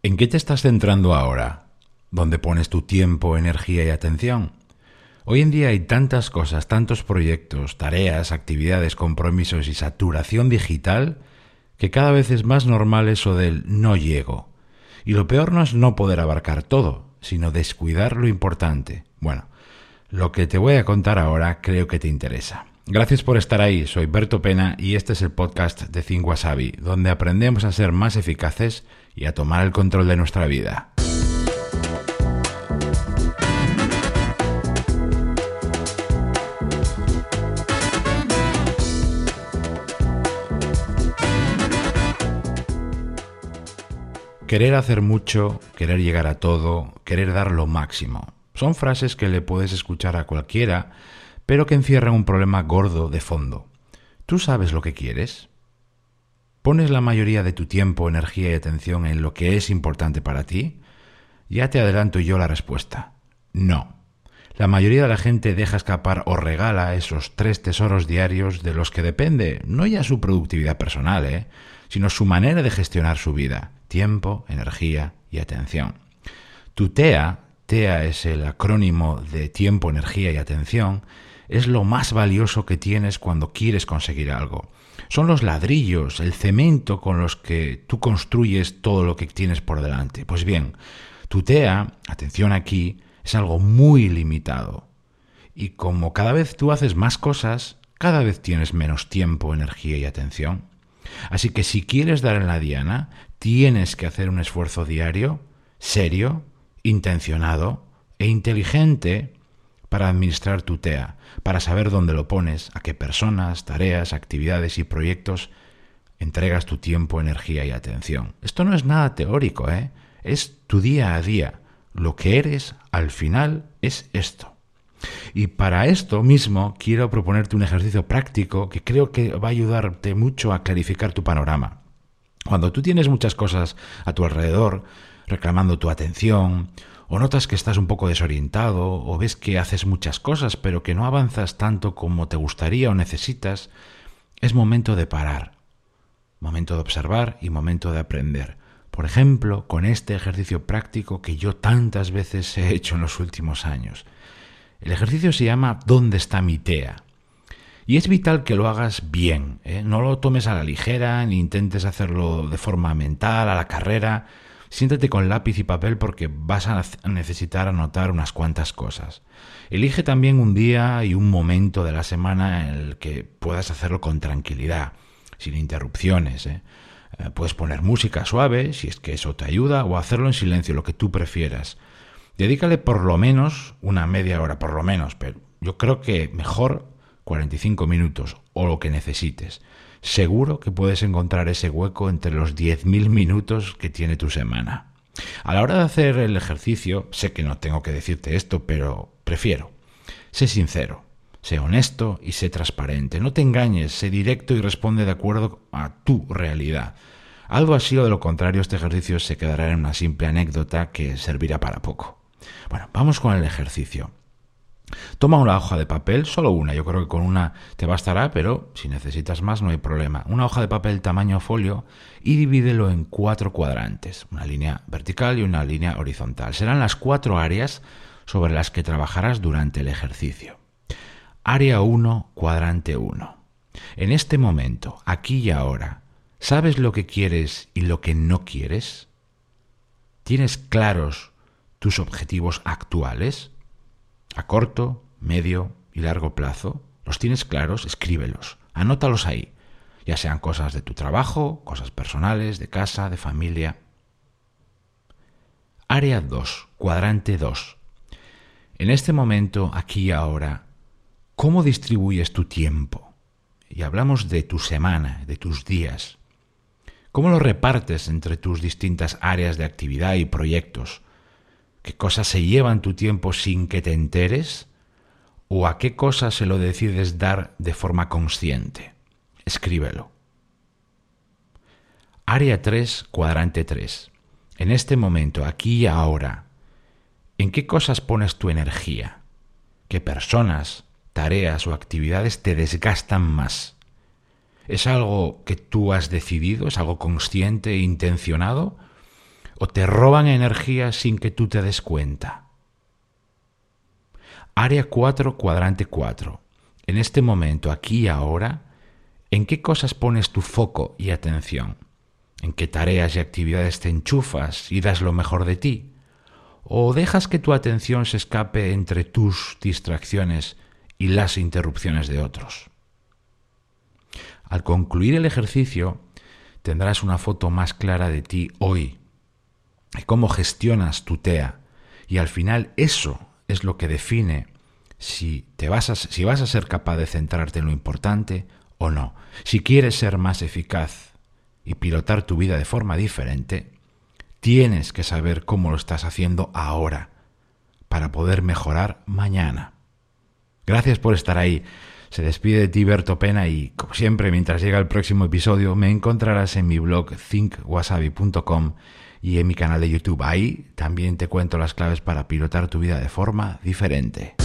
¿En qué te estás centrando ahora? ¿Dónde pones tu tiempo, energía y atención? Hoy en día hay tantas cosas, tantos proyectos, tareas, actividades, compromisos y saturación digital que cada vez es más normal eso del no llego. Y lo peor no es no poder abarcar todo, sino descuidar lo importante. Bueno, lo que te voy a contar ahora creo que te interesa. Gracias por estar ahí, soy Berto Pena y este es el podcast de Think Wasabi, donde aprendemos a ser más eficaces y a tomar el control de nuestra vida. Querer hacer mucho, querer llegar a todo, querer dar lo máximo. Son frases que le puedes escuchar a cualquiera, pero que encierran un problema gordo de fondo. ¿Tú sabes lo que quieres? ¿Pones la mayoría de tu tiempo, energía y atención en lo que es importante para ti? Ya te adelanto yo la respuesta. No. La mayoría de la gente deja escapar o regala esos tres tesoros diarios de los que depende no ya su productividad personal, ¿eh? sino su manera de gestionar su vida, tiempo, energía y atención. Tu TEA, TEA es el acrónimo de tiempo, energía y atención, es lo más valioso que tienes cuando quieres conseguir algo. Son los ladrillos, el cemento con los que tú construyes todo lo que tienes por delante. Pues bien, tu TEA, atención aquí, es algo muy limitado. Y como cada vez tú haces más cosas, cada vez tienes menos tiempo, energía y atención. Así que si quieres dar en la diana, tienes que hacer un esfuerzo diario, serio, intencionado e inteligente para administrar tu TEA, para saber dónde lo pones, a qué personas, tareas, actividades y proyectos entregas tu tiempo, energía y atención. Esto no es nada teórico, ¿eh? es tu día a día. Lo que eres al final es esto. Y para esto mismo quiero proponerte un ejercicio práctico que creo que va a ayudarte mucho a clarificar tu panorama. Cuando tú tienes muchas cosas a tu alrededor reclamando tu atención, o notas que estás un poco desorientado, o ves que haces muchas cosas pero que no avanzas tanto como te gustaría o necesitas, es momento de parar, momento de observar y momento de aprender. Por ejemplo, con este ejercicio práctico que yo tantas veces he hecho en los últimos años. El ejercicio se llama ¿Dónde está mi TEA? Y es vital que lo hagas bien, ¿eh? no lo tomes a la ligera, ni intentes hacerlo de forma mental, a la carrera. Siéntate con lápiz y papel porque vas a necesitar anotar unas cuantas cosas. Elige también un día y un momento de la semana en el que puedas hacerlo con tranquilidad, sin interrupciones. ¿eh? Eh, puedes poner música suave, si es que eso te ayuda, o hacerlo en silencio, lo que tú prefieras. Dedícale por lo menos una media hora, por lo menos, pero yo creo que mejor 45 minutos o lo que necesites. Seguro que puedes encontrar ese hueco entre los 10.000 minutos que tiene tu semana. A la hora de hacer el ejercicio, sé que no tengo que decirte esto, pero prefiero. Sé sincero, sé honesto y sé transparente. No te engañes, sé directo y responde de acuerdo a tu realidad. Algo así o de lo contrario, este ejercicio se quedará en una simple anécdota que servirá para poco. Bueno, vamos con el ejercicio. Toma una hoja de papel, solo una, yo creo que con una te bastará, pero si necesitas más no hay problema. Una hoja de papel tamaño folio y divídelo en cuatro cuadrantes, una línea vertical y una línea horizontal. Serán las cuatro áreas sobre las que trabajarás durante el ejercicio. Área 1, cuadrante 1. En este momento, aquí y ahora, ¿sabes lo que quieres y lo que no quieres? ¿Tienes claros tus objetivos actuales, a corto, medio y largo plazo, los tienes claros, escríbelos, anótalos ahí, ya sean cosas de tu trabajo, cosas personales, de casa, de familia. Área 2, cuadrante 2. En este momento, aquí y ahora, ¿cómo distribuyes tu tiempo? Y hablamos de tu semana, de tus días. ¿Cómo lo repartes entre tus distintas áreas de actividad y proyectos? ¿Qué cosas se llevan tu tiempo sin que te enteres? ¿O a qué cosas se lo decides dar de forma consciente? Escríbelo. Área 3, cuadrante 3. En este momento, aquí y ahora, ¿en qué cosas pones tu energía? ¿Qué personas, tareas o actividades te desgastan más? ¿Es algo que tú has decidido? ¿Es algo consciente e intencionado? O te roban energía sin que tú te des cuenta. Área 4, cuadrante 4. En este momento, aquí y ahora, ¿en qué cosas pones tu foco y atención? ¿En qué tareas y actividades te enchufas y das lo mejor de ti? ¿O dejas que tu atención se escape entre tus distracciones y las interrupciones de otros? Al concluir el ejercicio, tendrás una foto más clara de ti hoy, cómo gestionas tu TEA, y al final eso es lo que define si, te vas a, si vas a ser capaz de centrarte en lo importante o no. Si quieres ser más eficaz y pilotar tu vida de forma diferente, tienes que saber cómo lo estás haciendo ahora para poder mejorar mañana. Gracias por estar ahí. Se despide de ti Berto Pena y, como siempre, mientras llega el próximo episodio, me encontrarás en mi blog thinkwasabi.com y en mi canal de YouTube. Ahí también te cuento las claves para pilotar tu vida de forma diferente.